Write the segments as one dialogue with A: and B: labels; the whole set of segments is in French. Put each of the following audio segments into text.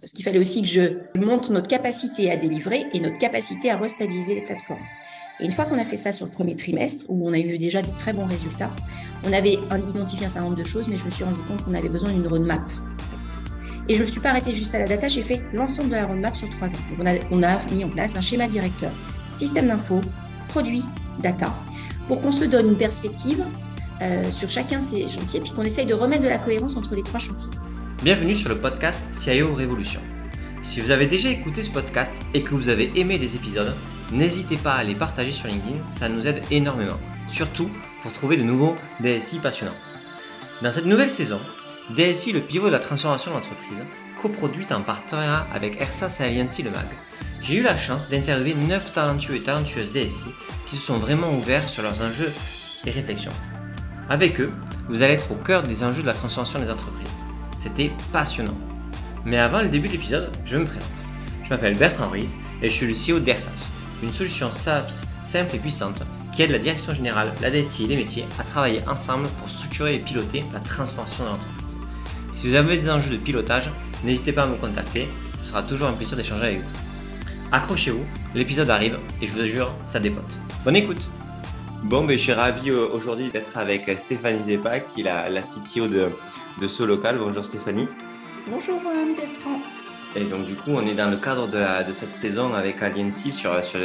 A: Parce qu'il fallait aussi que je monte notre capacité à délivrer et notre capacité à restabiliser les plateformes. Et une fois qu'on a fait ça sur le premier trimestre, où on a eu déjà de très bons résultats, on avait identifié un certain nombre de choses, mais je me suis rendu compte qu'on avait besoin d'une roadmap. Et je ne me suis pas arrêtée juste à la data, j'ai fait l'ensemble de la roadmap sur trois ans. on, a, on a mis en place un schéma directeur, système d'info, produit, data, pour qu'on se donne une perspective euh, sur chacun de ces chantiers, puis qu'on essaye de remettre de la cohérence entre les trois chantiers.
B: Bienvenue sur le podcast CIO Révolution. Si vous avez déjà écouté ce podcast et que vous avez aimé des épisodes, n'hésitez pas à les partager sur LinkedIn, ça nous aide énormément, surtout pour trouver de nouveaux DSI passionnants. Dans cette nouvelle saison, DSI, le pivot de la transformation d'entreprise, coproduite en partenariat avec ERSAS et Le Mag, j'ai eu la chance d'interviewer 9 talentueux et talentueuses DSI qui se sont vraiment ouverts sur leurs enjeux et réflexions. Avec eux, vous allez être au cœur des enjeux de la transformation des entreprises. C'était passionnant. Mais avant le début de l'épisode, je me présente. Je m'appelle Bertrand Ries et je suis le CEO d'ERSAS, une solution SaaS simple et puissante qui aide la direction générale, la DSI et les métiers à travailler ensemble pour structurer et piloter la transformation de l'entreprise. Si vous avez des enjeux de pilotage, n'hésitez pas à me contacter, ce sera toujours un plaisir d'échanger avec vous. Accrochez-vous, l'épisode arrive et je vous assure, ça dépote. Bonne écoute Bon, mais je suis ravi euh, aujourd'hui d'être avec Stéphanie Zepa, qui est la, CTO de, de Solocal. Bonjour Stéphanie.
A: Bonjour euh, Bertrand.
B: Et donc du coup, on est dans le cadre de, de cette saison avec Aliency sur, sur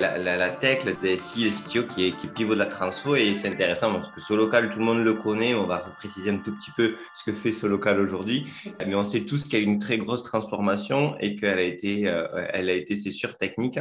B: la, la, tech, le DSI, le CTO qui, est, qui pivot de la transfo. Et c'est intéressant parce que Solocal, tout le monde le connaît. On va préciser un tout petit peu ce que fait Solocal aujourd'hui. Mais on sait tous qu'il y a une très grosse transformation et qu'elle a été, euh, elle a été c'est sûr, technique.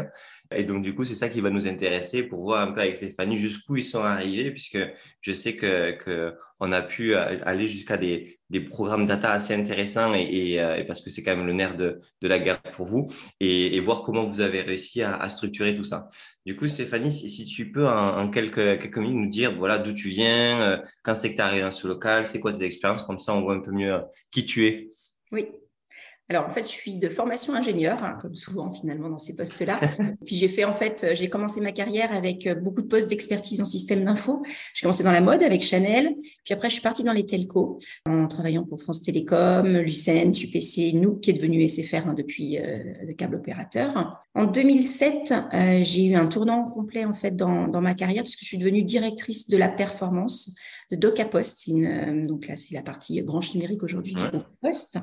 B: Et donc, du coup, c'est ça qui va nous intéresser pour voir un peu avec Stéphanie jusqu'où ils sont arrivés, puisque je sais que, que a pu aller jusqu'à des, des, programmes data assez intéressants et, euh, et, parce que c'est quand même le nerf de, de, la guerre pour vous et, voir comment vous avez réussi à, structurer tout ça. Du coup, Stéphanie, si, tu peux en, quelques, quelques minutes nous dire voilà d'où tu viens, euh, quand c'est que tu es arrivé dans ce local, c'est quoi tes expériences, comme ça on voit un peu mieux qui tu es.
A: Oui, alors en fait, je suis de formation ingénieur, hein, comme souvent finalement dans ces postes-là. Puis j'ai fait en fait, euh, j'ai commencé ma carrière avec euh, beaucoup de postes d'expertise en système d'info. J'ai commencé dans la mode avec Chanel, puis après je suis partie dans les telcos en travaillant pour France Télécom, Lucent, UPC, nous qui est devenu SFR hein, depuis euh, le câble opérateur. En 2007, j'ai eu un tournant complet en fait dans, dans ma carrière puisque je suis devenue directrice de la performance de DocaPost. Une, donc là, c'est la partie branche numérique aujourd'hui du groupe Post.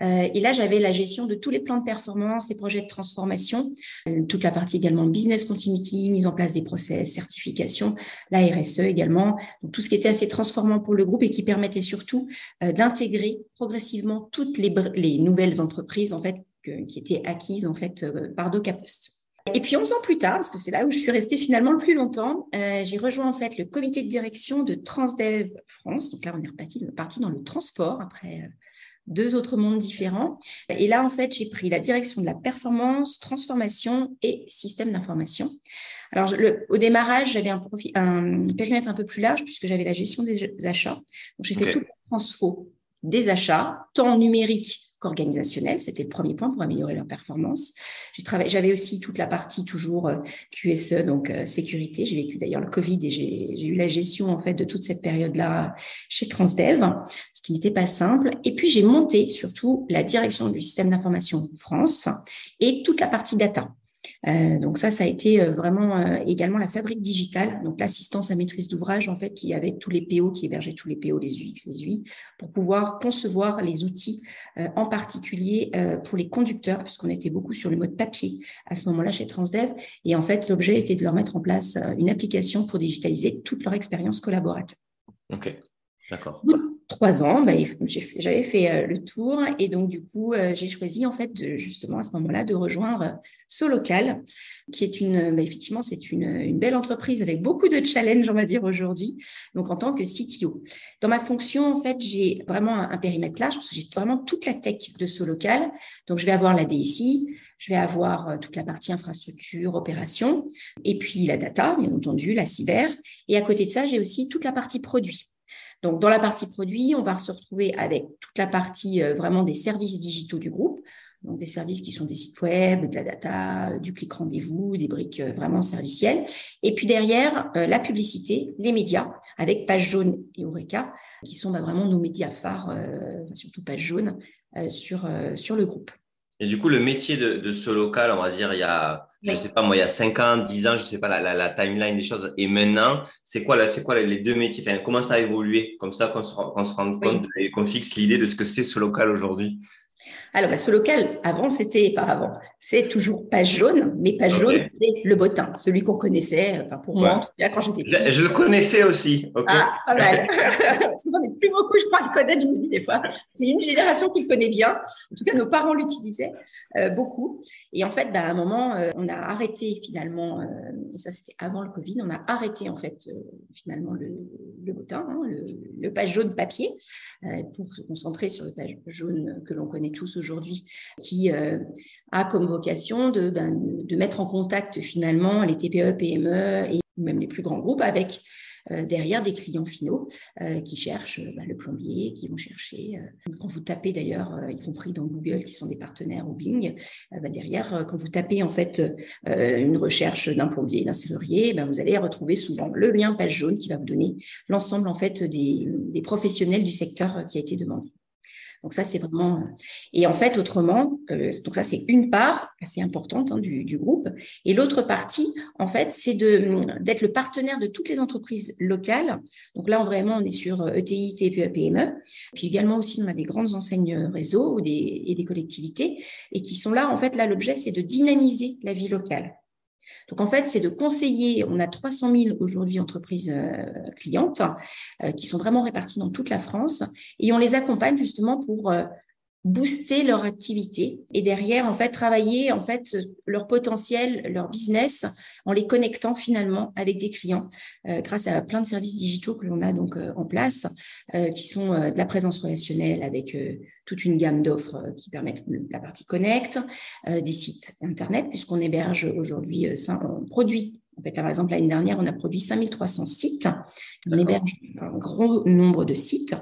A: Euh, et là, j'avais la gestion de tous les plans de performance, les projets de transformation, euh, toute la partie également business continuity, mise en place des process, certification, la RSE également, donc tout ce qui était assez transformant pour le groupe et qui permettait surtout euh, d'intégrer progressivement toutes les, les, nouvelles entreprises en fait qui étaient acquises en fait par DocaPost. Et puis 11 ans plus tard, parce que c'est là où je suis restée finalement le plus longtemps, j'ai rejoint en fait le comité de direction de Transdev France. Donc là, on est reparti, parti dans le transport après deux autres mondes différents. Et là, en fait, j'ai pris la direction de la performance, transformation et système d'information. Alors, le, au démarrage, j'avais un, un, périmètre un peu plus large puisque j'avais la gestion des achats. Donc, j'ai fait tout le transfo des achats, tant numérique qu'organisationnel. C'était le premier point pour améliorer leur performance. J'avais aussi toute la partie toujours euh, QSE, donc euh, sécurité. J'ai vécu d'ailleurs le Covid et j'ai eu la gestion en fait de toute cette période-là chez Transdev, ce qui n'était pas simple. Et puis j'ai monté surtout la direction du système d'information France et toute la partie data. Euh, donc ça, ça a été euh, vraiment euh, également la fabrique digitale, donc l'assistance à maîtrise d'ouvrage en fait qui avait tous les PO, qui hébergeait tous les PO, les UX, les UI, pour pouvoir concevoir les outils, en particulier pour les conducteurs, puisqu'on était beaucoup sur le mode papier à ce moment-là chez Transdev. Et en fait, l'objet était de leur mettre en place une application pour digitaliser toute leur expérience collaborateur.
B: D'accord
A: trois ans, bah, j'avais fait euh, le tour et donc du coup, euh, j'ai choisi en fait de, justement à ce moment-là de rejoindre euh, Solocal, qui est une, bah, effectivement, c'est une, belle entreprise avec beaucoup de challenges, on va dire aujourd'hui. Donc en tant que CTO, dans ma fonction, en fait, j'ai vraiment un, périmètre large parce que j'ai vraiment toute la tech de Solocal. Donc je vais avoir la DSI, je vais avoir toute la partie infrastructure, opération, et puis la data, bien entendu, la cyber. Et à côté de ça, j'ai aussi toute la partie produit. Donc, dans la partie produit, on va se retrouver avec toute la partie euh, vraiment des services digitaux du groupe. Donc, des services qui sont des sites web, de la data, du clic rendez-vous, des briques euh, vraiment servicielles. Et puis derrière, euh, la publicité, les médias, avec Page Jaune et Eureka, qui sont bah, vraiment nos médias phares, surtout Page Jaune, sur, sur le groupe.
B: Et du coup, le métier de, ce local, on va dire, il y a, je sais pas moi, il y a 5 ans, 10 ans, je sais pas la, la, timeline des choses. Et maintenant, c'est quoi, c'est quoi les deux métiers? Enfin, Comment ça a évolué? Comme ça, qu'on se, se rende compte et qu'on fixe l'idée de ce que c'est ce local aujourd'hui.
A: Alors, bah, ce local, avant, c'était, pas avant, c'est toujours page jaune, mais page jaune, c'est le bottin, celui qu'on connaissait, enfin, pour moi, en tout cas, quand j'étais
B: petite. Je, le connaissais aussi.
A: Ah, pas mal. Parce qu'on n'est plus beaucoup, je crois, à le connaître, je me dis des fois. C'est une génération qui le connaît bien. En tout cas, nos parents l'utilisaient euh, beaucoup. Et en fait, bah, à un moment, euh, on a arrêté finalement, euh, et ça, c'était avant le Covid, on a arrêté, en fait, finalement, le, le bottin, hein, le, le, page jaune papier, pour se concentrer sur le page jaune que l'on connaît tous aujourd'hui, qui euh, a comme vocation de, ben, de, mettre en contact finalement les TPE, PME et même les plus grands groupes avec euh, derrière des clients finaux euh, qui cherchent ben, le plombier, qui vont chercher, quand vous tapez d'ailleurs, y compris dans Google, qui sont des partenaires au Bing, ben, derrière, quand vous tapez en fait une recherche d'un plombier, d'un serrurier, vous allez retrouver souvent le lien page jaune qui va vous donner l'ensemble en fait des professionnels du secteur qui a été demandé. Donc ça, c'est vraiment. Et en fait, autrement, euh, donc ça, c'est une part assez importante hein, du, du, groupe. Et l'autre partie, en fait, c'est d'être le partenaire de toutes les entreprises locales. Donc là, vraiment, on est sur ETI, TPE, PME. Puis également aussi, on a des grandes enseignes réseau ou des, et des collectivités et qui sont là. En fait, là, l'objet, c'est de dynamiser la vie locale. Donc en fait, c'est de conseiller, on a 300 000 aujourd'hui entreprises euh, clientes euh, qui sont vraiment réparties dans toute la France et on les accompagne justement pour euh, booster leur activité et derrière en fait travailler en fait leur potentiel, leur business en les connectant finalement avec des clients euh, grâce à plein de services digitaux que l'on a donc euh, en place euh, qui sont de la présence relationnelle avec toute une gamme d'offres qui permettent la partie connect, des sites internet puisqu'on héberge aujourd'hui on produit en fait, par exemple, l'année dernière, on a produit 5300 sites. On héberge un gros nombre de sites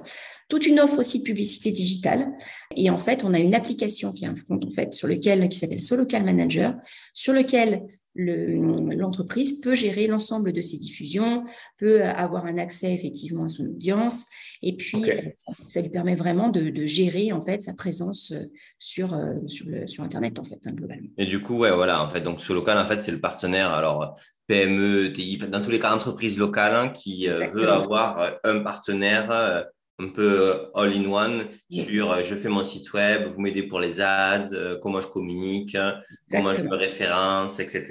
A: toute une offre aussi de publicité digitale. Et en fait, on a une application qui est un front en fait sur lequel qui s'appelle Solocal Manager, sur lequel l'entreprise peut gérer l'ensemble de ses diffusions, peut avoir un accès effectivement à son audience, et puis ça, lui permet vraiment de, gérer en fait sa présence sur sur, le, sur internet en fait hein, globalement.
B: Et du coup, ouais, voilà, en fait, donc Solocal en fait c'est le partenaire. Alors PME, TI, dans tous les cas entreprise locale hein, qui euh, veut avoir euh, un partenaire euh, un peu euh, all-in-one sur euh, je fais mon site web, vous m'aidez pour les ads, euh, comment je communique, comment je me référence, etc.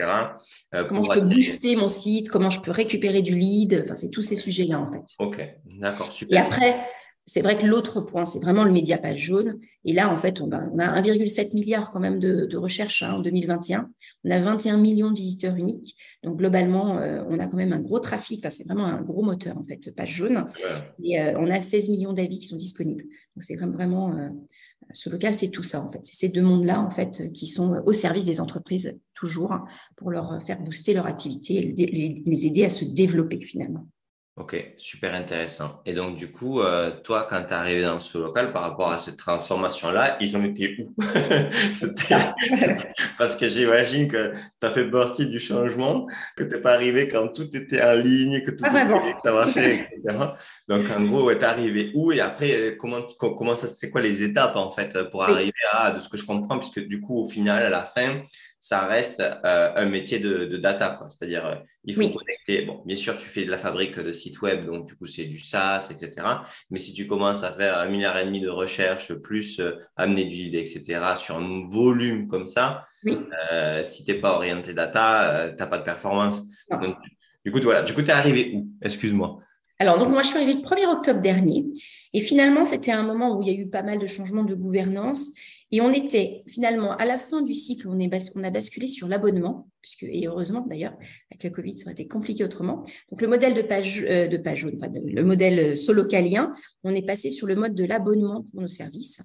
A: comment je peux booster mon site, comment je peux récupérer du lead, enfin, c'est tous ces sujets-là en fait.
B: Ok, d'accord, super.
A: Et après, c'est vrai que l'autre point, c'est vraiment le média page jaune. Et là, en fait, on, a 1,7 milliard quand même de, de recherches hein, en 2021. On a 21 millions de visiteurs uniques. Donc, globalement, euh, on a quand même un gros trafic. Enfin, c'est vraiment un gros moteur, en fait, page jaune. Et euh, on a 16 millions d'avis qui sont disponibles. Donc, c'est vraiment, euh, ce local, c'est tout ça, en fait. C'est ces deux mondes-là, en fait, qui sont au service des entreprises, toujours, pour leur faire booster leur activité, les aider à se développer, finalement.
B: Ok, super intéressant. Et donc, du coup, euh, toi, quand tu es arrivé dans ce local, par rapport à cette transformation-là, ils ont été où? Parce que j'imagine que tu as fait partie du changement, que tu n'es pas arrivé quand tout était en ligne, que tout était, que ça marchait, etc. Donc, en gros, tu es arrivé où Et après, comment, comment ça, c'est quoi les étapes, en fait, pour arriver à, de ce que je comprends, puisque du coup, au final, à la fin, ça reste euh, un métier de, data. C'est-à-dire, euh, il faut connecter. Bon, bien sûr, tu fais de la fabrique de sites web, donc du coup, c'est du SaaS, etc. Mais si tu commences à faire un milliard et demi de recherche, plus euh, amener du lead, etc., sur un volume comme ça, si tu n'es pas orienté data, tu n'as pas de performance. du coup, voilà. Du coup, tu es arrivé où? Excuse-moi.
A: Alors, donc, moi, je suis arrivée le 1er octobre dernier. Et finalement, c'était un moment où il y a eu pas mal de changements de gouvernance. Et on était finalement à la fin du cycle, on, est on a basculé sur l'abonnement, puisque, et heureusement d'ailleurs, avec la Covid, ça aurait été compliqué autrement. Donc le modèle de page, euh, de page jaune, le modèle solocalien, on est passé sur le mode de l'abonnement pour nos services.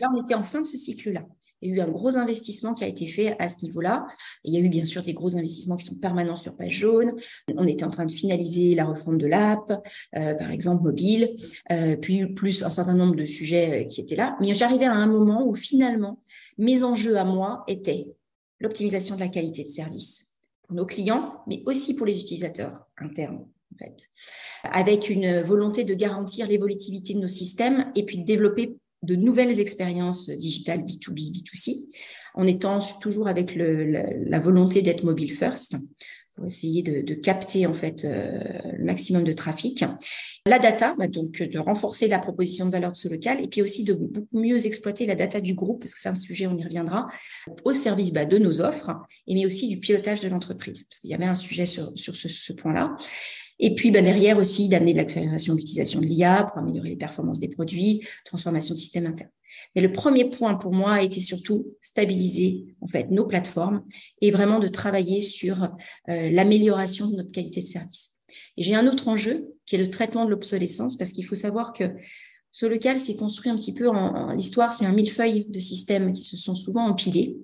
A: Là, on était en fin de ce cycle-là. Il y a eu un gros investissement qui a été fait à ce niveau-là. Il y a eu bien sûr des gros investissements qui sont permanents sur page jaune. On était en train de finaliser la refonte de l'app, euh, par exemple mobile, euh, puis plus un certain nombre de sujets euh, qui étaient là. Mais j'arrivais à un moment où finalement, mes enjeux à moi étaient l'optimisation de la qualité de service pour nos clients, mais aussi pour les utilisateurs internes. En fait, avec une volonté de garantir l'évolutivité de nos systèmes et puis de développer de nouvelles expériences digitales B2B, B2C, en étant toujours avec la, volonté d'être mobile first pour essayer de, capter en fait euh, le maximum de trafic. La data, bah, donc de renforcer la proposition de valeur de ce local et puis aussi de beaucoup mieux exploiter la data du groupe, parce que c'est un sujet, on y reviendra, au service bah, de nos offres, et mais aussi du pilotage de l'entreprise, parce qu'il y avait un sujet sur, ce point-là. Et puis bah, derrière aussi d'amener de l'accélération de l'utilisation de l'IA pour améliorer les performances des produits, transformation de système interne. Mais le premier point pour moi a été surtout stabiliser en fait nos plateformes et vraiment de travailler sur euh, l'amélioration de notre qualité de service. Et j'ai un autre enjeu qui est le traitement de l'obsolescence parce qu'il faut savoir que ce local s'est construit un petit peu en, l'histoire, c'est un millefeuille de systèmes qui se sont souvent empilés.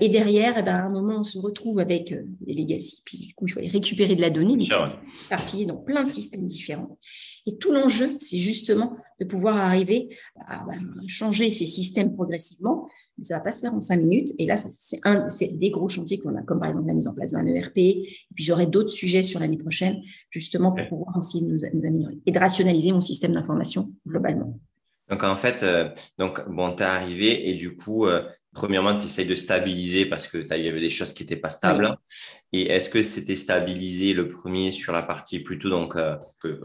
A: Et derrière, eh ben, à un moment, on se retrouve avec euh, des legacy. Puis du coup, il faut aller récupérer de la donnée, mais éparpillé dans plein de systèmes différents. Et tout l'enjeu, c'est justement de pouvoir arriver à, bah, changer ces systèmes progressivement. Mais ça va pas se faire en cinq minutes. Et là, c'est un, des gros chantiers qu'on a, comme par exemple la mise en place d'un ERP. Et puis j'aurai d'autres sujets sur l'année prochaine, justement pour pouvoir essayer de nous, nous améliorer et de rationaliser mon système d'information globalement.
B: Donc en fait, euh, donc bon, es arrivé et du coup, euh, premièrement, tu essayes de stabiliser parce que y avait des choses qui n'étaient pas stables. Et est-ce que c'était stabilisé le premier sur la partie plutôt donc euh, que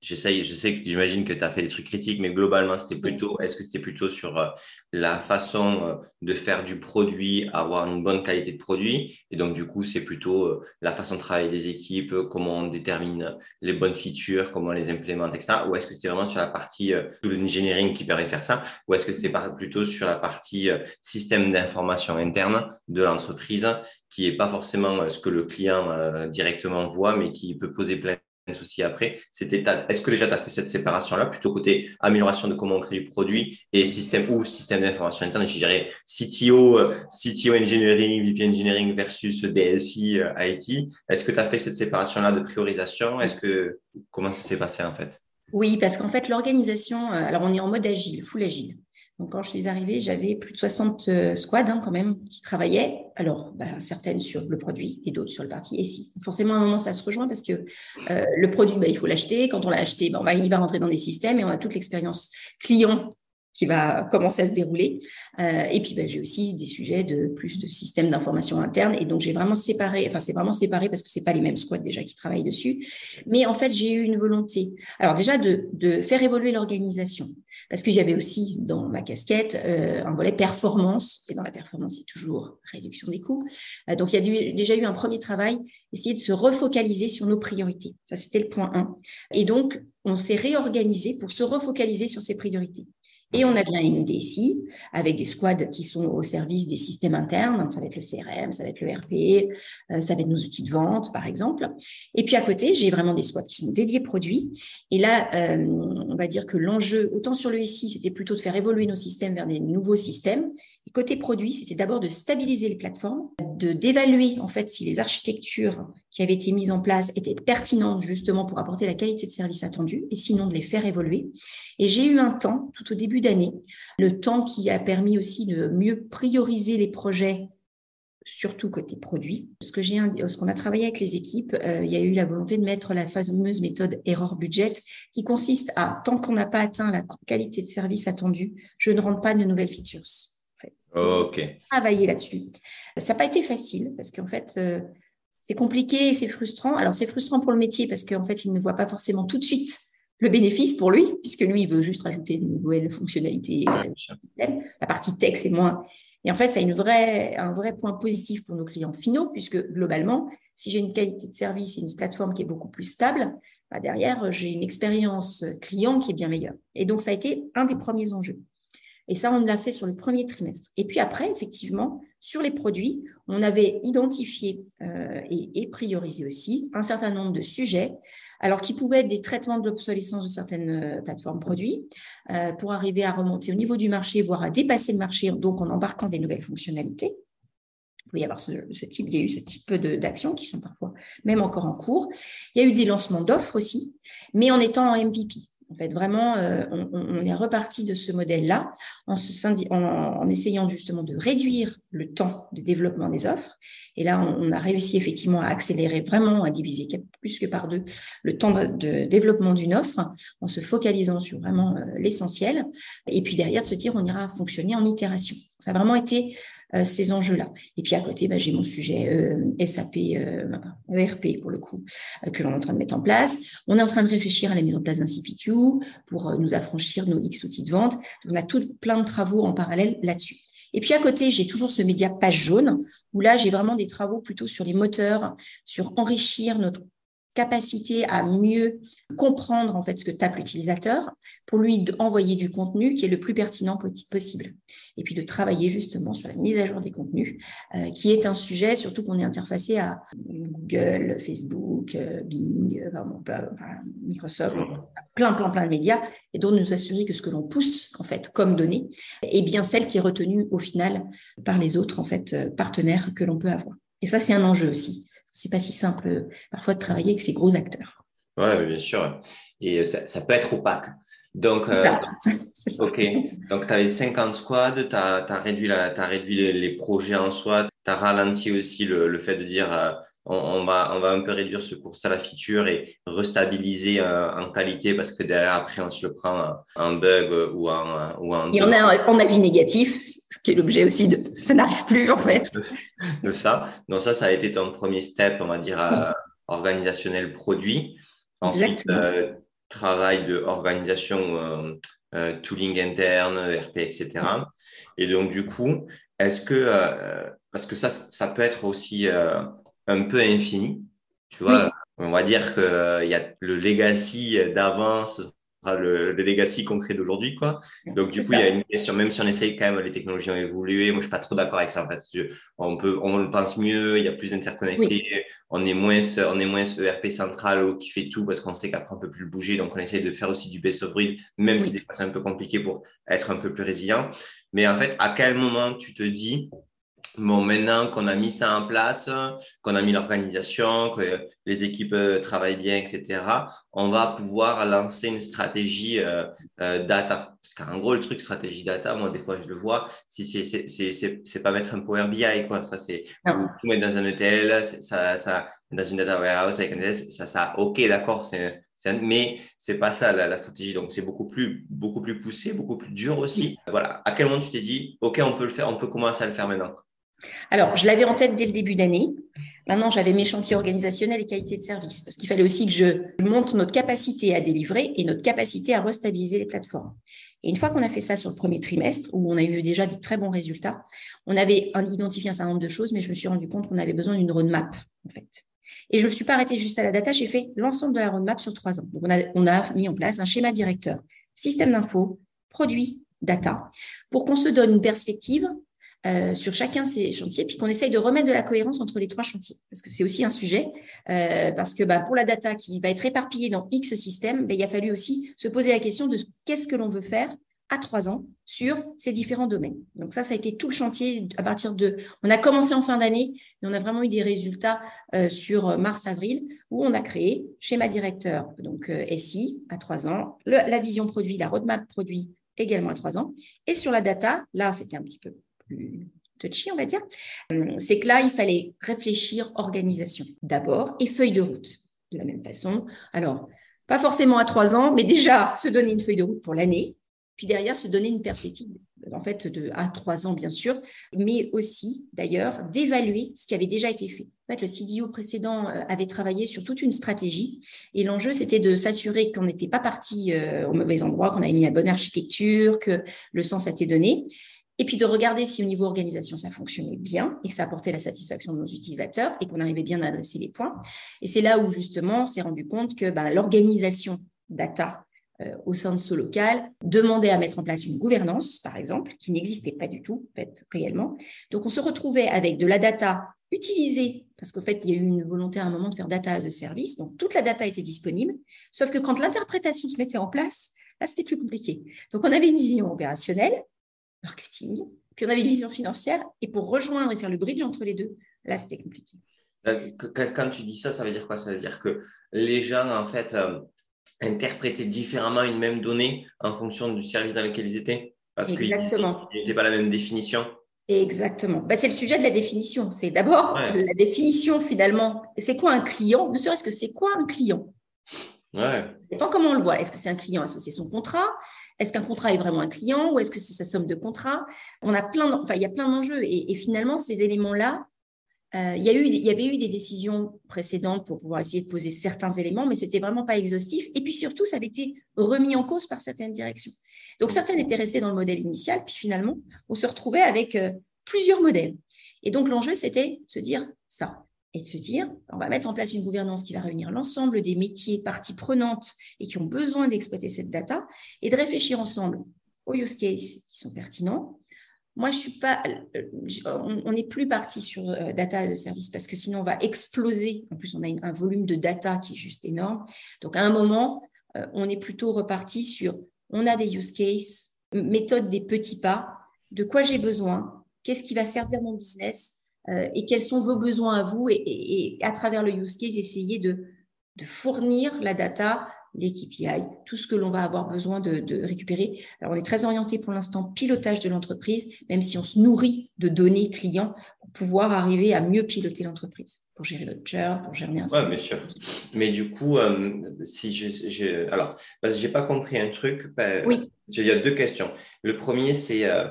B: j'essaye, je sais que j'imagine que tu as fait des trucs critiques, mais globalement c'était plutôt, est-ce que c'était plutôt sur euh, la façon euh, de faire du produit, avoir une bonne qualité de produit, et donc du coup c'est plutôt la façon de travailler des équipes, comment on détermine les bonnes features, comment on les implémente, etc. Ou est-ce que c'était vraiment sur la partie tout l'engineering qui permet de faire ça, ou est-ce que c'était plutôt sur la partie système d'information interne de l'entreprise qui n'est pas forcément euh, ce que le client euh, directement voit, mais qui peut poser plein de soucis après. Est-ce que déjà tu as fait cette séparation-là, plutôt côté amélioration de comment on crée le produit et système ou système d'information interne, je dirais CTO, euh, CTO engineering, VP engineering versus DSI IT. Est-ce que tu as fait cette séparation-là de priorisation? Est-ce que comment ça s'est passé en fait?
A: Oui, parce qu'en fait l'organisation, alors on est en mode agile, full agile. Donc, quand je suis arrivée, j'avais plus de 60 euh, squads hein, quand même qui travaillaient. Alors, bah, certaines sur le produit et d'autres sur le parti et si. Forcément, à un moment, ça se rejoint parce que euh, le produit, bah, il faut l'acheter. Quand on l'a acheté, bah, il va rentrer dans des systèmes et on a toute l'expérience client qui va commencer à se dérouler. Euh, et puis, j'ai aussi des sujets de plus de systèmes d'information interne. Et donc, j'ai vraiment séparé, enfin, c'est vraiment séparé parce que c'est pas les mêmes squads déjà qui travaillent dessus. Mais en fait, j'ai eu une volonté. Alors, déjà, de, de faire évoluer l'organisation. Parce qu'il y avait aussi dans ma casquette euh, un volet performance, et dans la performance, c'est toujours réduction des coûts. Euh, donc, il y a déjà eu un premier travail, essayer de se refocaliser sur nos priorités. Ça, c'était le point 1. Et donc, on s'est réorganisé pour se refocaliser sur ces priorités. Et on a bien une DSI avec des squads qui sont au service des systèmes internes. ça va être le CRM, ça va être le RP, euh, ça va être nos outils de vente, par exemple. Et puis à côté, j'ai vraiment des squads qui sont dédiés produits. Et là, euh, on va dire que l'enjeu, autant sur le SI, c'était plutôt de faire évoluer nos systèmes vers des nouveaux systèmes. Côté produit, c'était d'abord de stabiliser les plateformes, de d'évaluer en fait si les architectures qui avaient été mises en place étaient pertinentes justement pour apporter la qualité de service attendue, et sinon de les faire évoluer. Et j'ai eu un temps tout au début d'année, le temps qui a permis aussi de mieux prioriser les projets surtout côté produit. Ce que j'ai, ce qu'on a travaillé avec les équipes, euh, il y a eu la volonté de mettre la fameuse méthode erreur budget, qui consiste à tant qu'on n'a pas atteint la qualité de service attendue, je ne rentre pas de nouvelles features.
B: Ok.
A: Travailler là-dessus. Ça n'a pas été facile parce qu'en fait, euh, c'est compliqué et c'est frustrant. Alors, c'est frustrant pour le métier parce qu'en fait, il ne voit pas forcément tout de suite le bénéfice pour lui, puisque lui, il veut juste rajouter de nouvelles fonctionnalités. la partie tech, c'est moins. Et en fait, ça a une vraie, un vrai point positif pour nos clients finaux, puisque globalement, si j'ai une qualité de service et une plateforme qui est beaucoup plus stable, bah derrière, j'ai une expérience client qui est bien meilleure. Et donc, ça a été un des premiers enjeux. Et ça, on l'a fait sur le premier trimestre. Et puis après, effectivement, sur les produits, on avait identifié euh, et, priorisé aussi un certain nombre de sujets, alors qui pouvaient être des traitements de l'obsolescence de certaines euh, plateformes produits, euh, pour arriver à remonter au niveau du marché, voire à dépasser le marché, donc en embarquant des nouvelles fonctionnalités. Il peut y avoir ce, type, il y a eu ce type d'actions qui sont parfois même encore en cours. Il y a eu des lancements d'offres aussi, mais en étant en MVP En fait, vraiment, euh, on, est reparti de ce modèle-là en, essayant justement de réduire le temps de développement des offres. Et là, on, a réussi effectivement à accélérer vraiment, à diviser plus que par deux le temps de, développement d'une offre en se focalisant sur vraiment euh, l'essentiel. Et puis derrière, de se dire, on ira fonctionner en itération. Ça a vraiment été ces enjeux-là. Et puis à côté, bah, j'ai mon sujet euh, SAP, ERP e pour le coup, euh, que l'on est en train de mettre en place. On est en train de réfléchir à la mise en place d'un CPQ pour nous affranchir nos X outils de vente. on a tout plein de travaux en parallèle là-dessus. Et puis à côté, j'ai toujours ce média page jaune, où là, j'ai vraiment des travaux plutôt sur les moteurs, sur enrichir notre capacité à mieux comprendre en fait ce que tape l'utilisateur pour lui envoyer du contenu qui est le plus pertinent possible. Et puis de travailler justement sur la mise à jour des contenus euh, qui est un sujet surtout qu'on est interfacé à Google, Facebook, euh, Bing, euh, Microsoft, plein plein plein de médias et donc nous assurer que ce que l'on pousse en fait comme données est bien celle qui est retenue au final par les autres en fait partenaires que l'on peut avoir. Et ça c'est un enjeu aussi c'est pas si simple euh, parfois de travailler avec ces gros acteurs.
B: Oui, bien sûr. Et euh, ça, peut être opaque. Donc, euh, ok. Donc, tu avais 50 squads, tu as, réduit, la, as réduit les, projets en soi, tu as ralenti aussi le, fait de dire on, va, on va un peu réduire ce cours à la feature et restabiliser en qualité parce que derrière, après, on se le prend en bug ou en. Ou
A: et on a, on a vu négatif, qui est l'objet aussi de ça n'arrive plus en fait.
B: de ça. Donc ça, ça a été ton premier step, on va dire, organisationnel produit. Ensuite, euh, travail de organisation, euh, euh, tooling interne, RP, etc. Et donc du coup, est-ce que, parce que ça, ça peut être aussi un peu infini, tu vois, on va dire qu'il y a le legacy d'avance le, legacy concret d'aujourd'hui. quoi. Donc, du coup, il y a une question, même si on essaye quand même, les technologies ont évolué. Moi, je suis pas trop d'accord avec ça. En fait, on, peut, on le pense mieux, il y a plus d'interconnectés, on, est moins, on est moins ERP central qui fait tout parce qu'on sait qu'après, on peut plus le bouger. Donc, on essaye de faire aussi du best of breed, même si des fois, c'est un peu compliqué pour être un peu plus résilient. Mais en fait, à quel moment tu te dis, Bon, maintenant qu'on a mis ça en place, qu'on a mis l'organisation, que les équipes euh, travaillent bien, etc., on va pouvoir lancer une stratégie euh, euh, data. Parce qu'en gros, le truc stratégie data, moi, des fois, je le vois, si c'est pas mettre un Power BI, quoi. Ça, c'est tout mettre dans un ETL, ça, ça, dans une data warehouse avec un ETL, ça, ça, ok, d'accord, c'est mais c'est pas ça la, la stratégie. Donc c'est beaucoup plus, beaucoup plus poussé, beaucoup plus dur aussi. Voilà. À quel moment tu t'es dit, ok, on peut le faire, on peut commencer à le faire maintenant?
A: Alors, je l'avais en tête dès le début d'année. Maintenant, j'avais mes chantiers organisationnels et qualité de service, parce qu'il fallait aussi que je monte notre capacité à délivrer et notre capacité à restabiliser les plateformes. Et une fois qu'on a fait ça sur le premier trimestre, où on a eu déjà de très bons résultats, on avait identifié un certain nombre de choses, mais je me suis rendu compte qu'on avait besoin d'une roadmap, en fait. Et je ne me suis pas arrêtée juste à la data, j'ai fait l'ensemble de la roadmap sur trois ans. Donc, on a, on a mis en place un schéma directeur, système d'info, produit, data, pour qu'on se donne une perspective euh, sur chacun de ces chantiers, puis qu'on essaye de remettre de la cohérence entre les trois chantiers, parce que c'est aussi un sujet, euh, parce que bah, pour la data qui va être éparpillée dans X systèmes, bah, il a fallu aussi se poser la question de qu'est-ce que l'on veut faire à trois ans sur ces différents domaines. Donc ça, ça a été tout le chantier à partir de... On a commencé en fin d'année, et on a vraiment eu des résultats euh, sur mars-avril, où on a créé schéma directeur, donc SI à trois ans, la vision produit, la roadmap produit également à trois ans. Et sur la data, là, c'était un petit peu plus touchy, on va dire, euh, c'est que là, il fallait réfléchir organisation d'abord et feuille de route de la même façon. Alors, pas forcément à trois ans, mais déjà se donner une feuille de route pour l'année, puis derrière se donner une perspective, en fait, de à trois ans, bien sûr, mais aussi, d'ailleurs, d'évaluer ce qui avait déjà été fait. En fait, le CDO précédent euh, avait travaillé sur toute une stratégie, et l'enjeu, c'était de s'assurer qu'on n'était pas parti euh, au mauvais endroit, qu'on avait mis la bonne architecture, que le sens a été donné, et puis de regarder si au niveau organisation, ça fonctionnait bien et que ça apportait la satisfaction de nos utilisateurs et qu'on arrivait bien à adresser les points. Et c'est là où justement on s'est rendu compte que bah, l'organisation data euh, au sein de ce local demandait à mettre en place une gouvernance, par exemple, qui n'existait pas du tout, en fait, réellement. Donc on se retrouvait avec de la data utilisée, parce qu'en fait, il y a eu une volonté à un moment de faire data as a service, donc toute la data était disponible, sauf que quand l'interprétation se mettait en place, là, c'était plus compliqué. Donc on avait une vision opérationnelle, marketing, puis on avait une vision financière, et pour rejoindre et faire le bridge entre les deux, là, c'était compliqué.
B: Euh, quand tu dis ça, ça veut dire quoi? Ça veut dire que les gens, en fait, euh, interpréter différemment une même donnée en fonction du service dans lequel ils étaient? Parce qu'ils n'étaient pas la même définition?
A: Exactement. Bah, c'est le sujet de la définition. C'est d'abord la définition finalement. C'est quoi un client? Ne serait-ce que c'est quoi un client?
B: Ouais.
A: C'est pas comment on le voit. Est-ce que c'est un client? Associé à son contrat? Est-ce qu'un contrat est vraiment un client ou est-ce que c'est sa somme de contrats On a plein, il y a plein d'enjeux et, finalement ces éléments-là, euh, il, y avait eu des décisions précédentes pour pouvoir essayer de poser certains éléments, mais c'était vraiment pas exhaustif. Et puis surtout, ça avait été remis en cause par certaines directions. Donc certaines étaient restées dans le modèle initial, puis finalement, on se retrouvait avec euh, plusieurs modèles. Et donc l'enjeu, c'était de se dire ça et de se dire, on va mettre en place une gouvernance qui va réunir l'ensemble des métiers, parties prenantes et qui ont besoin d'exploiter cette data et de réfléchir ensemble aux use cases qui sont pertinents. Moi, je suis pas, euh, on n'est plus parti sur euh, data de service parce que sinon on va exploser. En plus, on a un volume de data qui est juste énorme. Donc, à un moment, on est plutôt reparti sur on a des use cases, méthode des petits pas, de quoi j'ai besoin, qu'est-ce qui va servir mon business euh, et quels sont vos besoins à vous et, à travers le use case, essayer de, fournir la data, les KPI, tout ce que l'on va avoir besoin de, de, récupérer. Alors, on est très orienté pour l'instant pilotage de l'entreprise, même si on se nourrit de données clients pour pouvoir arriver à mieux piloter l'entreprise pour gérer notre churn, pour gérer un
B: Oui, bien sûr. Mais du coup, euh, si j'ai. Alors, parce que je n'ai pas compris un truc. Oui. Il y a deux questions. Le premier, c'est. Euh,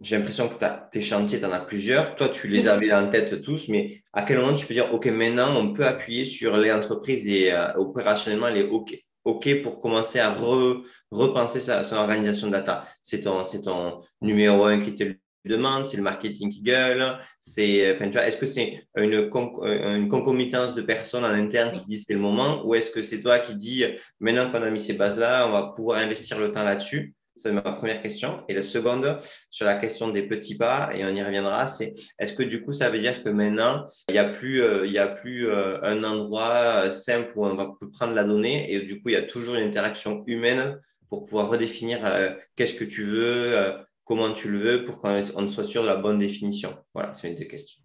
B: j'ai l'impression que tes chantiers, tu en as plusieurs. Toi, tu les avais en tête tous, mais à quel moment tu peux dire, OK, maintenant, on peut appuyer sur les entreprises et euh, opérationnellement, les OK, OK pour commencer à repenser sa, son organisation data? C'est ton, ton numéro un qui était demande, c'est le marketing qui gueule, c'est, enfin, tu vois, est-ce que c'est une, euh, une concomitance de personnes en interne qui disent c'est le moment, ou est-ce que c'est toi qui dis maintenant qu'on a mis ces bases-là, on va pouvoir investir le temps là-dessus? C'est ma première question. Et la seconde, sur la question des petits pas, et on y reviendra, c'est est-ce que du coup, ça veut dire que maintenant, il n'y a plus, euh, il y a plus euh, un endroit simple où on va prendre la donnée et du coup, il y a toujours une interaction humaine pour pouvoir redéfinir qu'est-ce que tu veux, comment tu le veux pour qu'on soit sûr de la bonne définition? Voilà, c'est une des questions.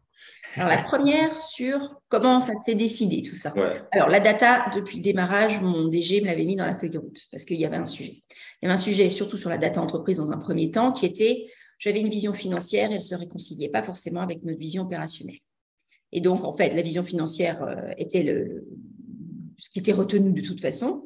A: Alors, la première sur comment ça s'est décidé, tout ça. Alors, la data, depuis le démarrage, mon DG me l'avait mis dans la feuille de route parce qu'il y avait un sujet. Il y avait un sujet surtout sur la data entreprise dans un premier temps qui était j'avais une vision financière et elle ne se réconciliait pas forcément avec notre vision opérationnelle. Et donc, en fait, la vision financière euh, était le, ce qui était retenu de toute façon.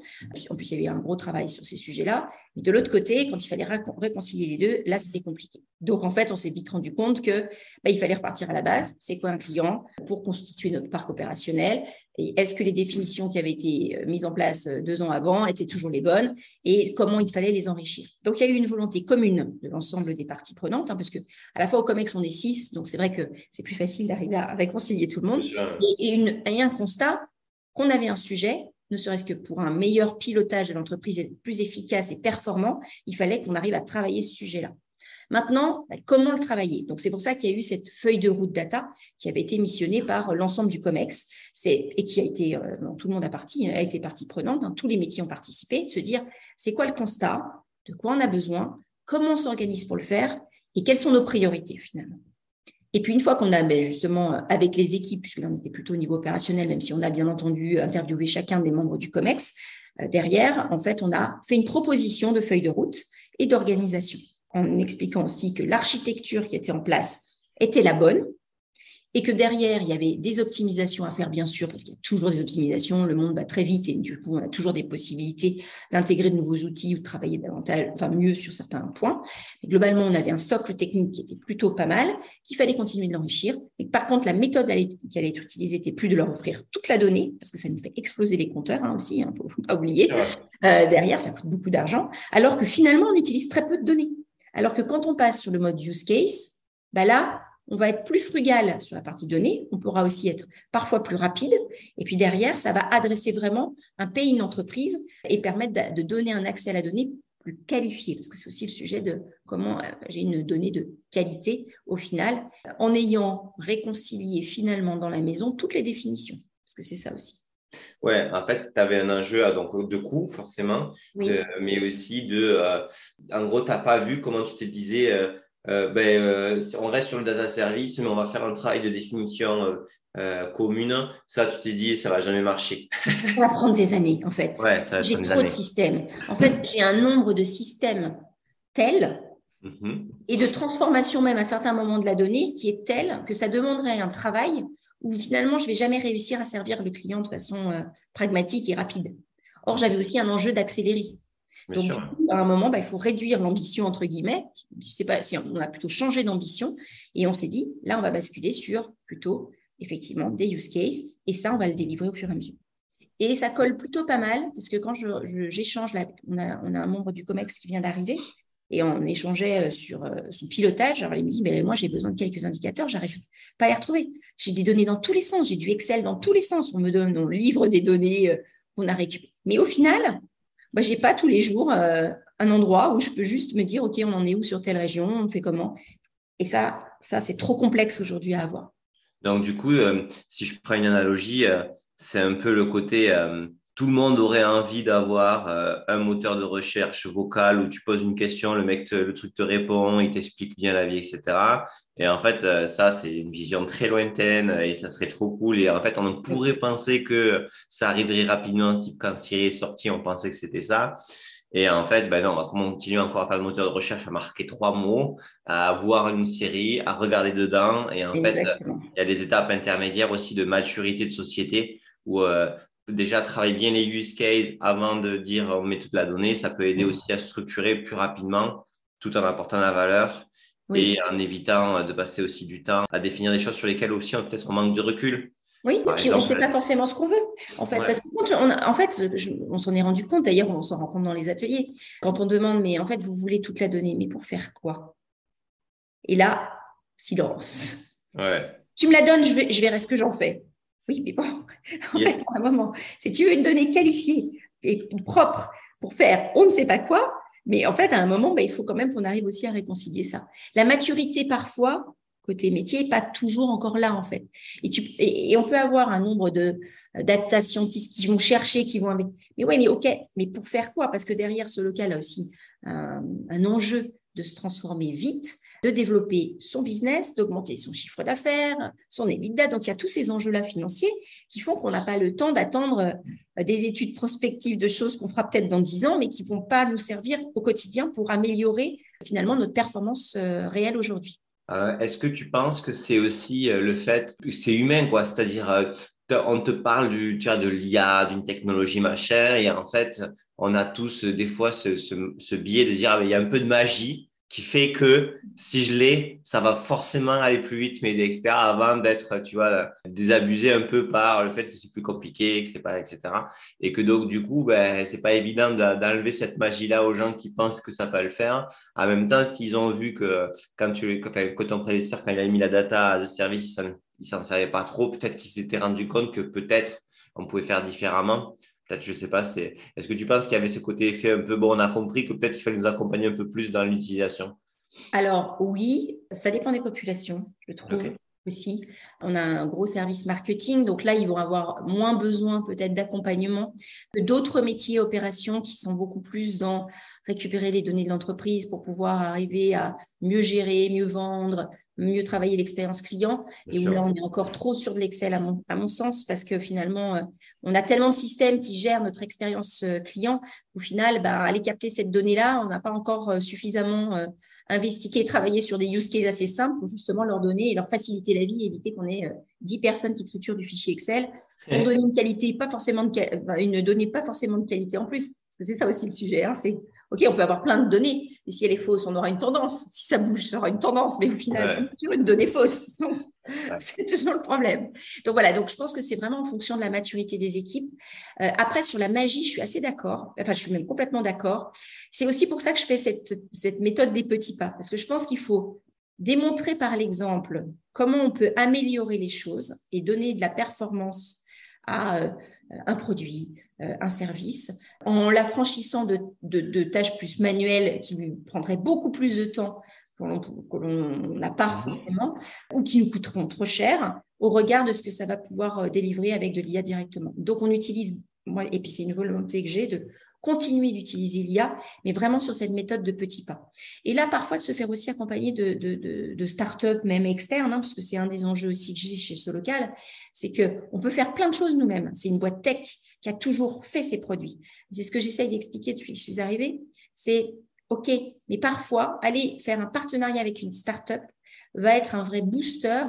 A: En plus, il y avait un gros travail sur ces sujets-là. Mais de l'autre côté, quand il fallait réconcilier les deux, là, c'était compliqué. Donc, en fait, on s'est vite rendu compte que bah, il fallait repartir à la base. C'est quoi un client pour constituer notre parc opérationnel? Et est-ce que les définitions qui avaient été euh, mises en place euh, deux ans avant étaient toujours les bonnes? Et comment il fallait les enrichir? Donc, il y a eu une volonté commune de l'ensemble des parties prenantes, hein, parce que à la fois au COMEX, on est six, donc c'est vrai que c'est plus facile d'arriver à réconcilier tout le monde. Et, une, et un constat qu'on avait un sujet, ne serait-ce que pour un meilleur pilotage de l'entreprise plus efficace et performant, il fallait qu'on arrive à travailler ce sujet-là. Maintenant, bah, comment le travailler? Donc, c'est pour ça qu'il y a eu cette feuille de route data qui avait été missionnée par l'ensemble du COMEX. Et qui a été, euh, tout le monde a, parti, a été partie prenante, hein, tous les métiers ont participé, se dire c'est quoi le constat, de quoi on a besoin, comment on s'organise pour le faire? Et quelles sont nos priorités finalement? Et puis, une fois qu'on a ben, justement, euh, avec les équipes, puisque là, on était plutôt au niveau opérationnel, même si on a bien entendu interviewé chacun des membres du COMEX, euh, derrière, en fait, on a fait une proposition de feuille de route et d'organisation, en expliquant aussi que l'architecture qui était en place était la bonne, et que derrière, il y avait des optimisations à faire, bien sûr, parce qu'il y a toujours des optimisations, le monde va très vite et du coup, on a toujours des possibilités d'intégrer de nouveaux outils ou de travailler davantage, enfin mieux sur certains points. Mais globalement, on avait un socle technique qui était plutôt pas mal, qu'il fallait continuer de l'enrichir. Et par contre, la méthode qui allait être utilisée était plus de leur offrir toute la donnée, parce que ça nous fait exploser les compteurs hein, aussi, il hein, ne faut pas oublier. Euh, derrière, ça coûte beaucoup d'argent, alors que finalement, on utilise très peu de données. Alors que quand on passe sur le mode use case, bah là, on va être plus frugal sur la partie donnée, on pourra aussi être parfois plus rapide, et puis derrière, ça va adresser vraiment un pays, une entreprise, et permettre de donner un accès à la donnée plus qualifié, parce que c'est aussi le sujet de comment euh, j'ai une donnée de qualité au final, en ayant réconcilié finalement dans la maison toutes les définitions, parce que c'est ça aussi.
B: Ouais, en fait, tu avais un enjeu donc, de coût, forcément, mais aussi de. Euh, en gros, tu n'as pas vu comment tu te disais. Ben, on reste sur le data service, mais on va faire un travail de définition commune. Ça, tu t'es dit, ça va jamais marcher.
A: ça va prendre des années, en fait. j'ai trop de systèmes. En fait, j'ai un nombre de systèmes tels mhm. et de transformation même à certains moments de la donnée qui est tel que ça demanderait un travail où finalement, je ne vais jamais réussir à servir le client de façon pragmatique et rapide. Or, j'avais aussi un enjeu d'accélérer. Donc, à un moment, bah, il faut réduire l'ambition, entre guillemets. Je sais pas si on a plutôt changé d'ambition et on s'est dit, là, on va basculer sur plutôt, effectivement, des use cases et ça, on va le délivrer au fur et à mesure. Et ça colle plutôt pas mal parce que quand j'échange, on, a, on a un membre du COMEX qui vient d'arriver et on échangeait euh, sur euh, son pilotage. Alors, il me dit, mais moi, j'ai besoin de quelques indicateurs, j'arrive pas à les retrouver. J'ai des données dans tous les sens, j'ai du Excel dans tous les sens. On me donne, on livre des données euh, qu'on a récupérées. Mais au final, bah, je n'ai pas tous les jours euh, un endroit où je peux juste me dire, OK, on en est où sur telle région, on fait comment. Et ça, ça c'est trop complexe aujourd'hui à avoir.
B: Donc, du coup, euh, si je prends une analogie, euh, c'est un peu le côté, tout le monde aurait envie d'avoir un moteur de recherche vocal où tu poses une question, le mec, le truc te répond, il t'explique bien la vie, etc. Et en fait, euh, ça, c'est une vision très lointaine et ça serait trop cool. Et en fait, on pourrait penser que ça arriverait rapidement, type quand Siri est sorti, on pensait que c'était ça. Et en fait, ben non, on va continuer encore à faire le moteur de recherche, à marquer trois mots, à voir une série, à regarder dedans. Et en fait, il y a des étapes intermédiaires aussi de maturité de société où euh, déjà travailler bien les use cases avant de dire on met toute la donnée. Ça peut aider aussi à structurer plus rapidement tout en apportant la valeur et en évitant de passer aussi du temps à définir des choses sur lesquelles aussi on peut-être on manque de recul.
A: Oui, et puis on ne sait pas forcément ce qu'on veut. En fait, parce que on, en fait, on s'en est rendu compte, d'ailleurs, on s'en rend compte dans les ateliers. Quand on demande, mais en fait, vous voulez toute la donnée, mais pour faire quoi? Et là, silence.
B: Ouais.
A: Tu me la donnes, je, vais, je verrai ce que j'en fais. Oui, mais bon, en fait, à un moment, si tu veux une donnée qualifiée et propre pour faire on ne sait pas quoi, mais en fait, à un moment, bah, il faut quand même qu'on arrive aussi à réconcilier ça. La maturité, parfois, côté métier, n'est pas toujours encore là, en fait. Et, tu, et, on peut avoir un nombre de data scientists qui vont chercher, qui vont avec. Mais oui, mais OK, mais pour faire quoi? Parce que derrière ce local a aussi un, un enjeu de se transformer vite de développer son business, d'augmenter son chiffre d'affaires, son EBITDA. Donc, il y a tous ces enjeux-là financiers qui font qu'on n'a pas le temps d'attendre euh, des études prospectives de choses qu'on fera peut-être dans 10 ans, mais qui ne vont pas nous servir au quotidien pour améliorer finalement notre performance euh, réelle aujourd'hui.
B: Euh, est-ce que tu penses que c'est aussi le fait c'est humain, quoi? C'est-à-dire, on te parle du, de l'IA, d'une technologie machin, et en fait, on a tous des fois ce, ce, biais de dire, ah, il y a un peu de magie qui fait que si je l'ai, ça va forcément aller plus vite, mais etc. avant d'être, tu vois, désabusé un peu par le fait que c'est plus compliqué, que c'est pas, etc. Et que donc, du coup, ben, c'est pas évident d'enlever cette magie-là aux gens qui pensent que ça va le faire. En même temps, s'ils ont vu que quand tu, que ton prédécesseur, quand il a mis la data à service, il s'en savait pas trop, peut-être qu'il s'était rendu compte que peut-être on pouvait faire différemment peut-être, je ne sais pas, c'est, est-ce que tu penses qu'il y avait ce côté effet un peu, bon, on a compris que peut-être qu'il fallait nous accompagner un peu plus dans l'utilisation?
A: Alors oui, ça dépend des populations, je trouve. Aussi. On a un gros service marketing, donc là, ils vont avoir moins besoin peut-être d'accompagnement que d'autres métiers opérations qui sont beaucoup plus dans récupérer les données de l'entreprise pour pouvoir arriver à mieux gérer, mieux vendre, mieux travailler l'expérience client. et où là, on est encore trop sur de l'Excel, à mon, à mon, sens, parce que finalement, euh, on a tellement de systèmes qui gèrent notre expérience euh, client. Au final, bah, aller capter cette donnée-là, on n'a pas encore euh, suffisamment investigué et travaillé sur des use cases assez simples pour justement leur donner et leur faciliter la vie, éviter qu'on ait 10 personnes qui triturent du fichier Excel pour donner une qualité, pas forcément de, une donnée pas forcément de qualité en plus. Parce que c'est ça aussi le sujet. Hein, c'est OK, on peut avoir plein de données, mais si elle est fausse, on aura une tendance. Si ça bouge, ça aura une tendance, mais au final, ouais. toujours une donnée fausse. C'est toujours le problème. Donc voilà, donc je pense que c'est vraiment en fonction de la maturité des équipes. Euh, après, sur la magie, je suis assez d'accord. Enfin, je suis même complètement d'accord. C'est aussi pour ça que je fais cette, cette méthode des petits pas, parce que je pense qu'il faut démontrer par l'exemple comment on peut améliorer les choses et donner de la performance à euh, un produit, un service, en l'affranchissant de, de, tâches plus manuelles qui lui prendraient beaucoup plus de temps que l'on n'a pas mhm. forcément, ou qui nous coûteront trop cher au regard de ce que ça va pouvoir euh, délivrer avec de l'IA directement. Donc, on utilise, moi, et puis c'est une volonté que j'ai de continuer d'utiliser l'IA, mais vraiment sur cette méthode de petits pas. Et là, parfois, de se faire aussi accompagner de, de, start-up, même externes, hein, parce que c'est un des enjeux aussi que j'ai chez Solocal, c'est qu'on peut faire plein de choses nous-mêmes. C'est une boîte tech qui a toujours fait ses produits. C'est ce que j'essaye d'expliquer depuis que je suis arrivée. C'est OK, mais parfois, aller faire un partenariat avec une start-up va être un vrai booster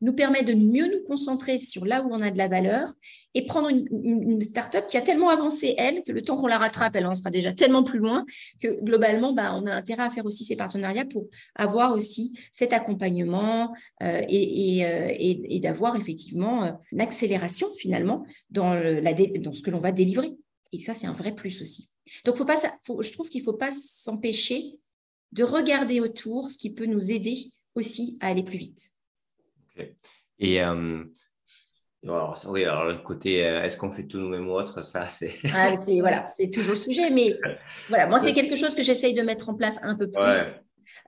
A: nous permet de mieux nous concentrer sur là où on a de la valeur et prendre une, une, start-up qui a tellement avancé, elle, que le temps qu'on la rattrape, elle en sera déjà tellement plus loin que globalement, bah, on a intérêt à faire aussi ces partenariats pour avoir aussi cet accompagnement euh, et, euh, et, d'avoir effectivement euh, une accélération finalement dans, ce que l'on va délivrer. Et ça, c'est un vrai plus aussi. Donc, je trouve qu'il ne faut pas s'empêcher de regarder autour ce qui peut nous aider aussi à aller plus vite.
B: Et euh, alors, oui, alors le côté euh, est-ce qu'on fait tout nous-mêmes ou autre, ça c'est.
A: Ah, voilà, c'est toujours le sujet, mais voilà, moi c'est quelque chose que j'essaye de mettre en place un peu plus.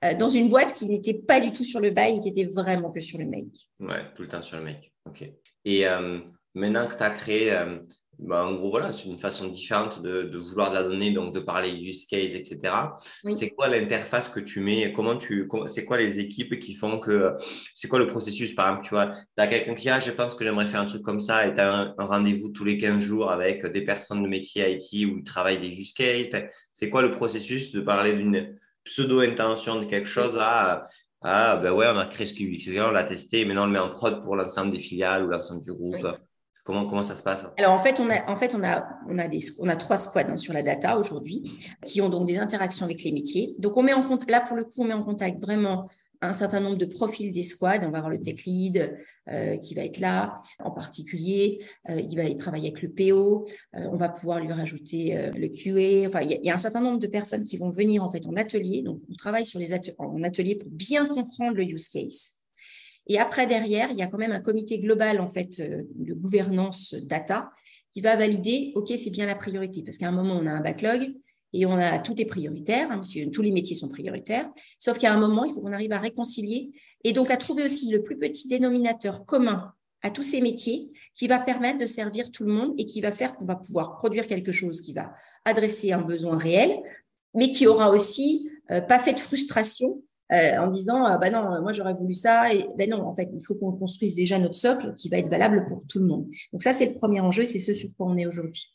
A: Euh, dans une boîte qui n'était pas du tout sur le buy, qui était vraiment que sur le make.
B: Ouais, tout le temps sur le make. OK. Et maintenant que tu as créé bah, en gros, voilà, c'est une façon différente de, de, vouloir de la donnée, donc de parler use case, etc. C'est quoi l'interface que tu mets? Comment tu, c'est quoi les équipes qui font que, c'est quoi le processus? Par exemple, tu vois, tu as quelqu'un qui a, ah, je pense que j'aimerais faire un truc comme ça, et tu as un, rendez-vous tous les 15 jours avec des personnes de métier IT où ils travaillent des use cases. c'est quoi le processus de parler d'une pseudo-intention de quelque chose à, ah, ben ouais, on a créé ce QX, on l'a testé, maintenant on le met en prod pour l'ensemble des filiales ou l'ensemble du groupe. Comment, ça se passe?
A: Alors en fait, on a, trois squads hein, sur la data aujourd'hui qui ont donc des interactions avec les métiers. Donc on met en compte, là pour le coup, on met en contact vraiment un certain nombre de profils des squads. On va avoir le tech lead euh, qui va être là en particulier. Euh, il va travailler avec le PO. Euh, on va pouvoir lui rajouter le QA. Enfin, il y, a un certain nombre de personnes qui vont venir en fait en atelier. Donc on travaille sur les en atelier pour bien comprendre le use case. Et après, derrière, il y a quand même un comité global en fait euh, de gouvernance data qui va valider, OK, c'est bien la priorité. Parce qu'à un moment, on a un backlog et on a tout est prioritaire, hein, tous les métiers sont prioritaires. Sauf qu'à un moment, il faut qu'on arrive à réconcilier et donc à trouver aussi le plus petit dénominateur commun à tous ces métiers qui va permettre de servir tout le monde et qui va faire qu'on va pouvoir produire quelque chose qui va adresser un besoin réel, mais qui aura aussi euh, pas fait de frustration euh, en disant ah, bah non, moi j'aurais voulu ça. Et ben non, en fait, il faut qu'on construise déjà notre socle qui va être valable pour tout le monde. Donc ça, c'est le premier enjeu, c'est ce sur quoi on est aujourd'hui.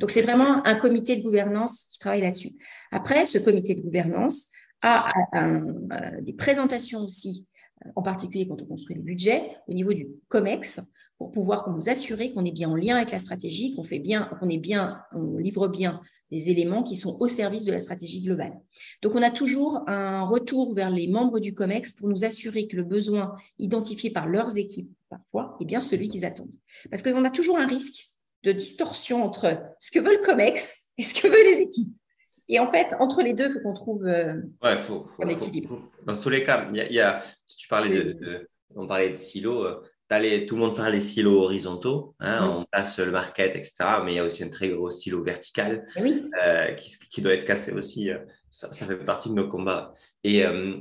A: Donc c'est vraiment un comité de gouvernance qui travaille là-dessus. Après, ce comité de gouvernance a, euh, des présentations aussi, euh, en particulier quand on construit le budget, au niveau du COMEX, pour pouvoir nous assurer qu'on est bien en lien avec la stratégie, qu'on fait bien, qu'on est bien, on livre bien des éléments qui sont au service de la stratégie globale. Donc, on a toujours un retour vers les membres du COMEX pour nous assurer que le besoin identifié par leurs équipes, parfois, est bien celui qu'ils attendent. Parce qu'on a toujours un risque de distorsion entre ce que veut le COMEX et ce que veulent les équipes. Et en fait, entre les deux, il faut qu'on trouve euh,
B: ouais, faut, faut, un équilibre. dans tous les cas, il y a, si tu parlais de, on parlait de silos, euh, tout le monde parle des silos horizontaux, hein, on passe le market, etc. Mais il y a aussi un très gros silo vertical
A: eh
B: euh, qui, doit être cassé aussi. Euh, ça, fait partie de nos combats. Et, euh,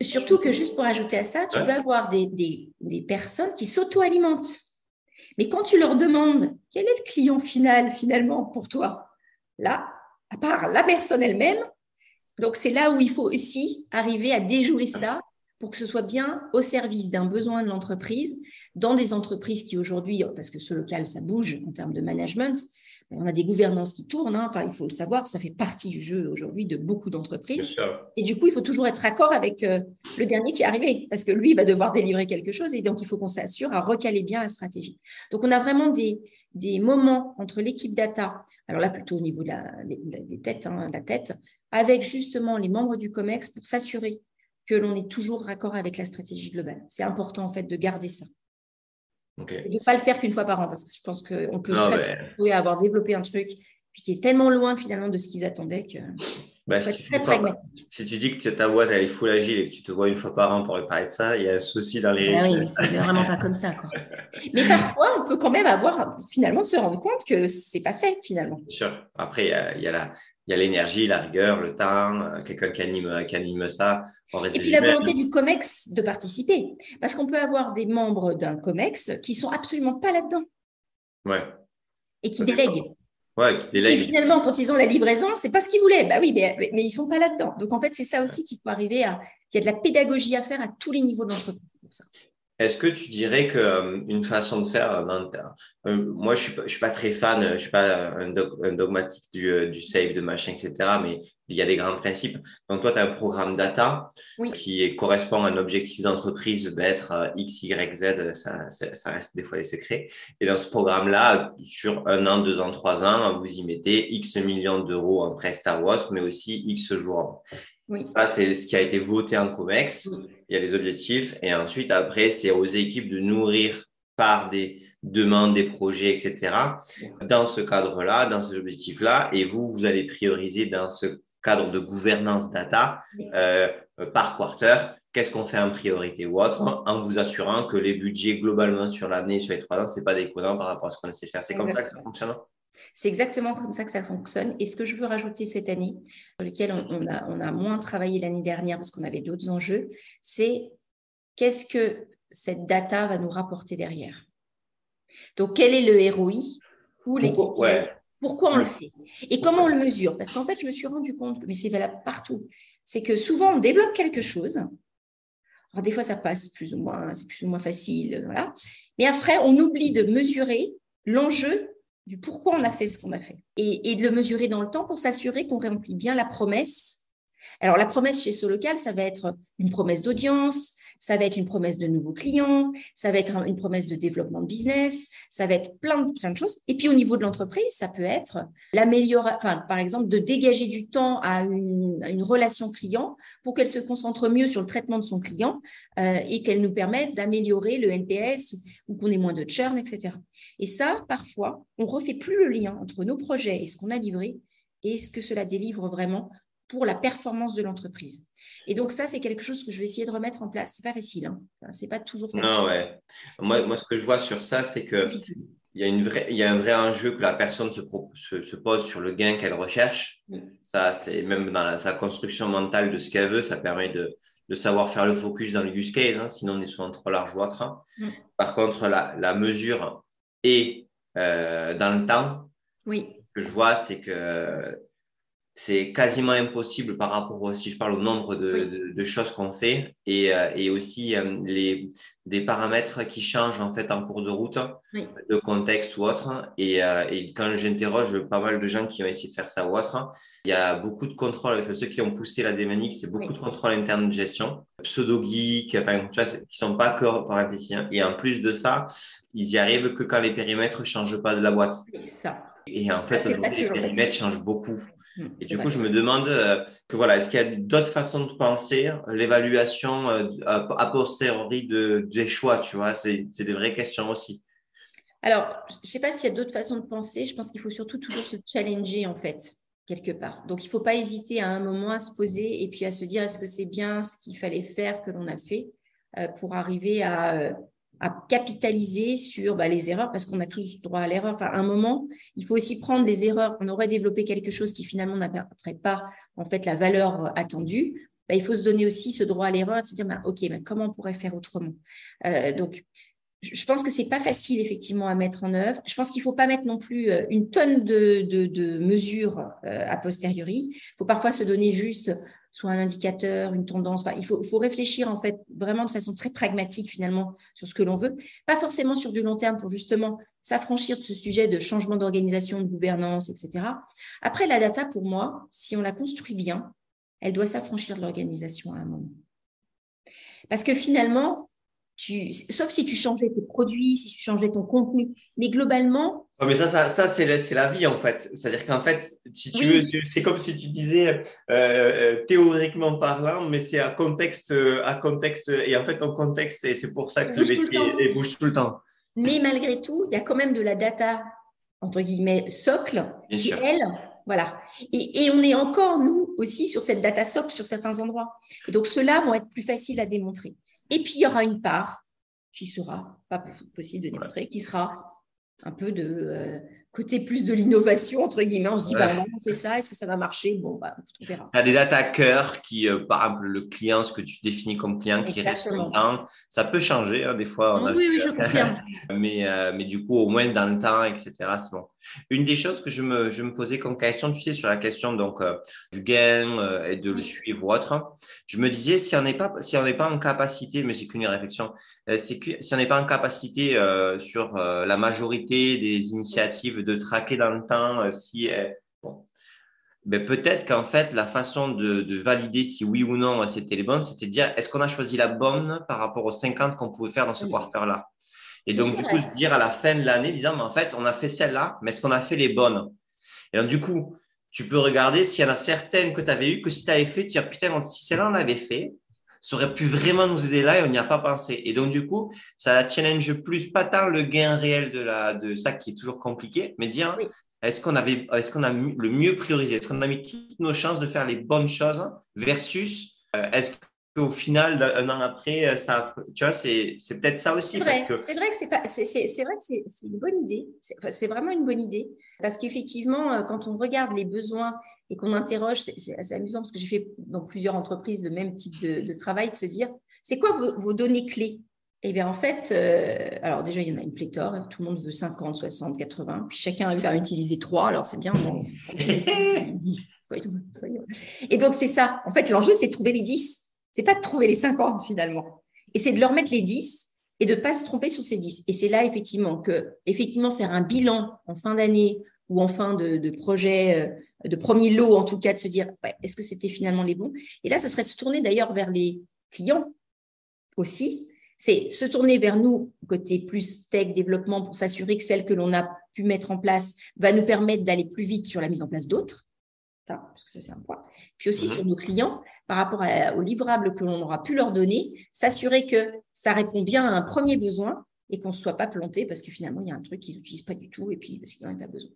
A: Surtout que juste pour ajouter à ça, tu vas avoir des, des personnes qui s'auto-alimentent. Mais quand tu leur demandes quel est le client final finalement pour toi, là, à part la personne elle-même, donc c'est là où il faut aussi arriver à déjouer ça pour que ce soit bien au service d'un besoin de l'entreprise, dans des entreprises qui aujourd'hui, parce que ce local, ça bouge en termes de management, on a des gouvernances qui tournent, hein. enfin, il faut le savoir, ça fait partie du jeu aujourd'hui de beaucoup d'entreprises. Et du coup, il faut toujours être accord avec euh, le dernier qui est arrivé, parce que lui, il va devoir délivrer quelque chose, et donc il faut qu'on s'assure à recaler bien la stratégie. Donc, on a vraiment des, des moments entre l'équipe data, alors là plutôt au niveau de la, des, têtes, hein, la tête, avec justement les membres du COMEX pour s'assurer que l'on est toujours raccord avec la stratégie globale. C'est important en fait de garder ça. Et de ne pas le faire qu'une fois par an, parce que je pense qu'on peut très avoir développé un truc puis qui est tellement loin finalement de ce qu'ils attendaient que.
B: Bah, si, tu si, tu dis que ta boîte elle est full agile et que tu te vois une fois par an pour réparer de ça, il y a un souci dans les.
A: Ah oui, c'est vraiment pas comme ça. Quoi. Mais parfois, on peut quand même avoir finalement se rendre compte que c'est pas fait finalement.
B: Bien sûr. Après, il y a, il y a la, il y a l'énergie, la rigueur, le temps, euh, quelqu'un qui anime, qui anime ça.
A: Et puis la volonté du COMEX de participer. Parce qu'on peut avoir des membres d'un COMEX qui sont absolument pas là-dedans.
B: Ouais.
A: Et qui délèguent.
B: Ouais, qui
A: Et finalement, quand ils ont la livraison, c'est pas ce qu'ils voulaient. Bah oui, mais, mais ils sont pas là-dedans. Donc en fait, c'est ça aussi qu'il faut arriver à. Il y a de la pédagogie à faire à tous les niveaux de l'entreprise pour ça.
B: Est-ce que tu dirais qu'une euh, façon de faire, euh, euh, moi je ne suis, pas très fan, je ne suis pas un, dogmatique du, save, de machin, etc., mais il y a des grands principes. Donc toi, tu as un programme data qui correspond à un objectif d'entreprise, d'être X, Y, Z, ça, ça, reste des fois les secrets. Et dans ce programme-là, sur un an, deux ans, trois ans, vous y mettez X millions d'euros en prestat mais aussi X jours. Ça, c'est ce qui a été voté en COMEX. Il y a les objectifs. Et ensuite, après, c'est aux équipes de nourrir par des demandes, des projets, etc. Dans ce cadre-là, dans ces objectifs-là. Et vous, vous allez prioriser dans ce cadre de gouvernance data euh, par quarter. Qu'est-ce qu'on fait en priorité ou autre, en vous assurant que les budgets globalement sur l'année, sur les trois ans, ce n'est pas déconnant par rapport à ce qu'on essaie de faire. C'est comme ça que ça fonctionne
A: c'est exactement comme ça que ça fonctionne. Et ce que je veux rajouter cette année, sur lequel on, a, moins travaillé l'année dernière parce qu'on avait d'autres enjeux, c'est qu'est-ce que cette data va nous rapporter derrière? Donc, quel est le ROI ou l'équipe Pourquoi? On le fait? Et comment on le mesure? Parce qu'en fait, je me suis rendu compte que, mais c'est valable partout, c'est que souvent on développe quelque chose. Alors, des fois, ça passe plus ou moins, c'est plus ou moins facile, voilà. Mais après, on oublie de mesurer l'enjeu du pourquoi on a fait ce qu'on a fait et, de le mesurer dans le temps pour s'assurer qu'on remplit bien la promesse. Alors, la promesse chez Solocal, ça va être une promesse d'audience, ça va être une promesse de nouveaux clients, ça va être une promesse de développement de business, ça va être plein de, plein de choses. Et puis au niveau de l'entreprise, ça peut être l'amélioration, enfin, par exemple, de dégager du temps à une, relation client pour qu'elle se concentre mieux sur le traitement de son client euh, et qu'elle nous permette d'améliorer le NPS ou qu'on ait moins de churn, etc. Et ça, parfois, on refait plus le lien entre nos projets et ce qu'on a livré et ce que cela délivre vraiment pour la performance de l'entreprise. Et donc ça, c'est quelque chose que je vais essayer de remettre en place. C'est pas facile, hein. c'est pas toujours facile.
B: Non, ouais. Moi, moi, ce que je vois sur ça, c'est que il y, a une vraie, il y a un vrai enjeu que la personne se, se, pose sur le gain qu'elle recherche. Ça, c'est même dans sa construction mentale de ce qu'elle veut, ça permet de, de, savoir faire le focus dans le use case, hein. sinon on est souvent trop large ou autre. Par contre, la, la mesure est euh, dans le temps.
A: Oui.
B: Ce que je vois, c'est que c'est quasiment impossible par rapport, si je parle au nombre de, choses qu'on fait et, euh, et aussi euh, les, des paramètres qui changent en fait en cours de route, de contexte ou autre. Et, euh, et quand j'interroge pas mal de gens qui ont essayé de faire ça ou autre, il y a beaucoup de contrôle. ceux qui ont poussé la démanique, c'est beaucoup de contrôle interne de gestion, pseudo-geek, enfin, tu vois, qui sont pas que parentésiens. Et en plus de ça, ils y arrivent que quand les périmètres changent pas de la boîte.
A: Ça.
B: Et en fait, aujourd'hui, les périmètres changent beaucoup. Mmh, et du coup, je me demande euh, que voilà, est-ce qu'il y a d'autres façons de penser l'évaluation euh, a posteriori de, des choix, tu vois, c'est des vraies questions aussi.
A: Alors, je ne sais pas s'il y a d'autres façons de penser. Je pense qu'il faut surtout toujours se challenger en fait quelque part. Donc, il ne faut pas hésiter à un moment à se poser et puis à se dire est-ce que c'est bien ce qu'il fallait faire que l'on a fait euh, pour arriver à à capitaliser sur bah, les erreurs parce qu'on a tous droit à l'erreur. Enfin, à un moment, il faut aussi prendre les erreurs. On aurait développé quelque chose qui finalement n'apporterait pas en fait la valeur attendue. Bah, il faut se donner aussi ce droit à l'erreur et se dire bah, ok, comment on pourrait faire autrement? Euh, donc, je pense que c'est pas facile effectivement à mettre en œuvre. Je pense qu'il faut pas mettre non plus euh, une tonne de, de, mesures euh, a posteriori. Il faut parfois se donner juste soit un indicateur, une tendance. il faut, faut, réfléchir en fait vraiment de façon très pragmatique finalement sur ce que l'on veut, pas forcément sur du long terme pour justement s'affranchir de ce sujet de changement d'organisation, de gouvernance, etc. Après, la data, pour moi, si on la construit bien, elle doit s'affranchir de l'organisation à un moment. Parce que finalement, sauf si tu changeais tes produits, si tu changeais ton contenu. Mais globalement.
B: mais ça, ça, ça c'est la, vie en fait. C'est-à-dire qu'en fait, si c'est comme si tu disais euh, euh, théoriquement parlant, mais c'est à contexte, à contexte, et en fait, en contexte, et c'est pour ça que le métier bouge tout le temps.
A: Mais malgré tout, il y a quand même de la data, entre guillemets, socle, qui, elle, voilà. Et, et, on est encore, nous aussi, sur cette data socle sur certains endroits. Et donc, ceux-là vont être plus faciles à démontrer. Et puis, il y aura une part qui sera pas possible de démontrer, qui sera un peu de, euh, côté plus de l'innovation, entre guillemets. On se dit, bah, c'est ça, est-ce que ça va marcher? Bon, bah, on verra.
B: Tu as des data cœur qui, euh, par exemple, le client, ce que tu définis comme client qui reste longtemps, ça peut changer, hein, des fois.
A: oui, oui, je confirme.
B: mais, euh, mais du coup, au moins dans le temps, etc., c'est bon. Une des choses que je me, je me posais comme question, tu sais, sur la question donc, euh, du gain et de le suivre ou autre, je me disais, si on n'est pas, si on pas en capacité, mais c'est qu'une réflexion, c'est que si on n'est pas en capacité sur la majorité des initiatives de traquer dans le temps euh, si bon. Ben, peut-être qu'en fait, la façon de, valider si oui ou non c'était les bonnes, c'était de dire est-ce qu'on a choisi la bonne par rapport aux 50 qu'on pouvait faire dans ce quarter-là? Et donc, du coup, se dire à la fin de l'année, disant mais en fait, on a fait celle-là, mais est-ce qu'on a fait les bonnes? Et donc, du coup, tu peux regarder s'il y en a certaines que tu avais eues, que si tu avais fait, tu dis putain, si celle-là on l'avait fait, ça aurait pu vraiment nous aider là et on n'y a pas pensé. Et donc, du coup, ça challenge plus, pas tant le gain réel de, la, de ça qui est toujours compliqué, mais dire est-ce qu'on avait, est-ce qu'on a le mieux priorisé? Est-ce qu'on a mis toutes nos chances de faire les bonnes choses versus euh, est-ce qu'au final, un an après, euh, ça, tu vois, c'est, c'est peut-être ça aussi.
A: C'est vrai, que... c'est vrai que c'est pas, c'est, c'est, vrai que c'est, c'est une bonne idée. C'est, vraiment une bonne idée parce qu'effectivement, euh, quand on regarde les besoins et qu'on interroge, c'est, assez amusant parce que j'ai fait dans plusieurs entreprises le même type de, travail, de se dire, c'est quoi vos, vos données clés? Eh bien, en fait, euh, alors déjà, il y en a une pléthore. Tout le monde veut 50, 60, 80. Puis chacun à utiliser 3. Alors, c'est bien. 10. Et donc, c'est ça. En fait, l'enjeu, c'est de trouver les 10. C'est pas de trouver les 50, finalement. Et c'est de leur mettre les 10 et de ne pas se tromper sur ces 10. Et c'est là, effectivement, que, effectivement, faire un bilan en fin d'année ou en fin de, projet, euh, de premier lot, en tout cas, de se dire, est-ce que c'était finalement les bons? Et là, ce serait de se tourner d'ailleurs vers les clients aussi c'est se tourner vers nous, côté plus tech, développement, pour s'assurer que celle que l'on a pu mettre en place va nous permettre d'aller plus vite sur la mise en place d'autres. parce que ça, c'est un point. Puis aussi mhm. sur nos clients, par rapport aux livrables que l'on aura pu leur donner, s'assurer que ça répond bien à un premier besoin et qu'on ne soit pas planté parce que finalement, il y a un truc qu'ils n'utilisent pas du tout et puis parce qu'ils n'en ont pas besoin.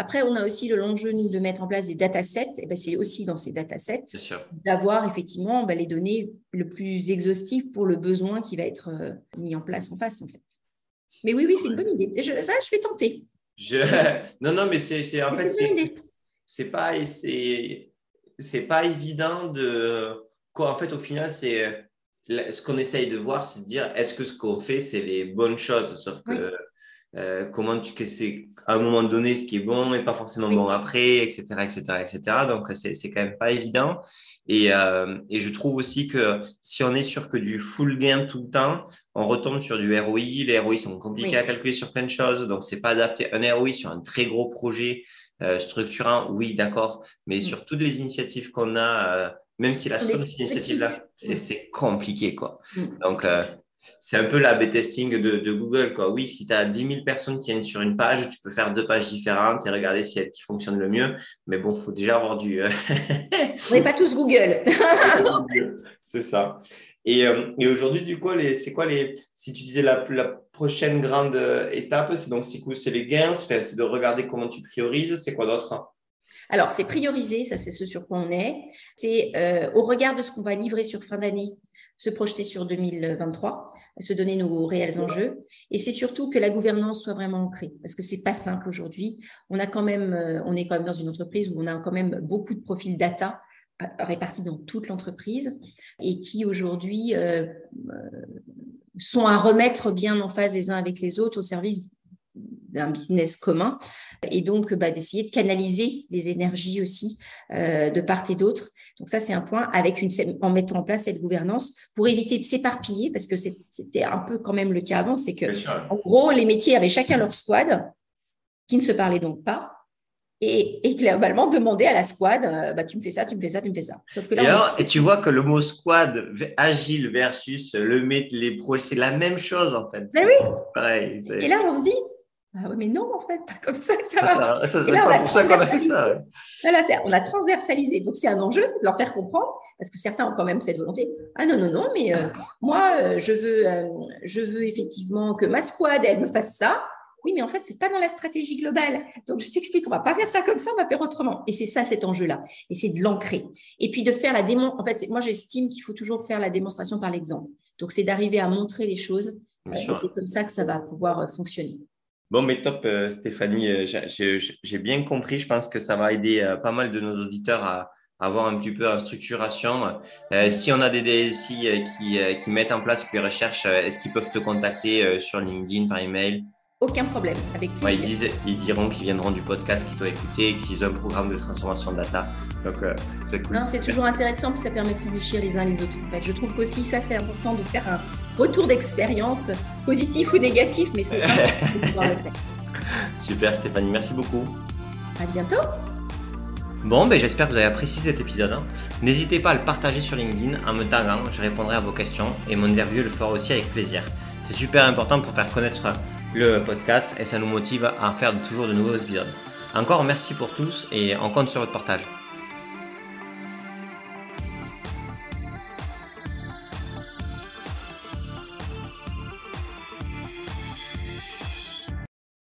A: Après, on a aussi le l'enjeu, nous, de mettre en place des datasets. Et ben, c'est aussi dans ces datasets d'avoir effectivement ben, les données le plus exhaustives pour le besoin qui va être euh, mis en place en face, en fait. Mais oui, oui, c'est une bonne idée. Je, ça, je vais tenter.
B: Non, non, mais c'est en fait, c'est pas, c'est pas évident de. Quoi, en fait, au final, c'est ce qu'on essaye de voir, c'est de dire est-ce que ce qu'on fait, c'est les bonnes choses? Sauf que euh, comment tu que c'est à un moment donné ce qui est bon et pas forcément bon après, etc., etc., etc. Donc c'est c'est quand même pas évident. Et euh, et je trouve aussi que si on est sur que du full gain tout le temps, on retombe sur du ROI. Les ROI sont compliqués à calculer sur plein de choses, donc c'est pas adapté. Un ROI sur un très gros projet euh, structurant, oui, d'accord, mais sur toutes les initiatives qu'on a. Euh, même si la somme de ces initiatives-là, c'est compliqué, quoi. Donc, euh, c'est un peu la B-testing de, Google. Quoi. Oui, si tu as 10 000 personnes qui viennent sur une page, tu peux faire deux pages différentes et regarder si elle qui fonctionne le mieux. Mais bon, il faut déjà avoir du.
A: Euh, On n'est pas tous Google.
B: c'est ça. Et, euh, et aujourd'hui, du coup, c'est quoi les. Si tu disais la, la prochaine grande euh, étape, c'est donc c'est les gains, c'est de regarder comment tu priorises. C'est quoi d'autre?
A: Alors, c'est prioriser, ça c'est ce sur quoi on est. C'est au regard de ce qu'on va livrer sur fin d'année, se projeter sur 2023, se donner nos réels enjeux. Et c'est surtout que la gouvernance soit vraiment ancrée, parce que c'est pas simple aujourd'hui. On a quand même, euh, on est quand même dans une entreprise où on a quand même beaucoup de profils data euh, répartis dans toute l'entreprise et qui aujourd'hui euh, sont à remettre bien en phase les uns avec les autres au service d'un business commun et donc bah, d'essayer de canaliser les énergies aussi de part et d'autre donc ça, c'est un point avec une, en mettant en place cette gouvernance pour éviter de s'éparpiller, parce que c'était un peu quand même le cas avant, c'est que en gros, les métiers avaient chacun leur squad, qui ne se parlaient donc pas, et, et globalement demander à la squad, euh, bah, tu me fais ça, tu me fais ça, tu me fais ça.
B: Sauf que là, et, tu vois que le mot squad agile versus le les projets, c'est la même chose en fait.
A: Mais oui. et là, on se dit, ah mais non, en fait, pas comme ça que ça va. Ça, c'est pas pour ça qu'on a fait ça. on a transversalisé. Donc, c'est un enjeu de leur faire comprendre, parce que certains ont quand même cette volonté. Ah non, non, non, mais euh, moi, euh, je, veux, euh, je veux effectivement que ma squad, elle me fasse ça. Oui, mais en fait, c'est pas dans la stratégie globale. Donc, je t'explique, on va pas faire ça comme ça, on va faire autrement. Et c'est ça, cet enjeu-là. Et c'est de l'ancrer. Et puis, de faire la démon. En fait, moi, j'estime qu'il faut toujours faire la démonstration par l'exemple. Donc, c'est d'arriver à montrer les choses. c'est comme ça que ça va pouvoir fonctionner.
B: Bon, mais top, Stéphanie. J'ai bien compris. Je pense que ça va aider pas mal de nos auditeurs à, avoir un petit peu en structuration. si on a des DSI qui, qui mettent en place les recherches, est-ce qu'ils peuvent te contacter sur LinkedIn, par email?
A: Aucun problème, avec
B: plaisir. ils, diront qu'ils viendront du podcast, qu'ils t'ont écouté, qu'ils ont un programme de transformation data. Donc, euh, c'est cool.
A: Non, c'est toujours intéressant, puis ça permet de s'enrichir les uns les autres. En fait, je trouve qu'aussi, ça, c'est important de faire un retour d'expérience, positif ou négatif, mais c'est important
B: Super, Stéphanie, merci beaucoup.
A: À bientôt.
B: Bon, ben, j'espère que vous avez apprécié cet épisode. Hein. N'hésitez pas à le partager sur LinkedIn en me taguant, je répondrai à vos questions et mon interview le fera aussi avec plaisir. C'est super important pour faire connaître le podcast et ça nous motive à faire toujours de nouveaux épisodes. Encore merci pour tous et on compte sur votre partage.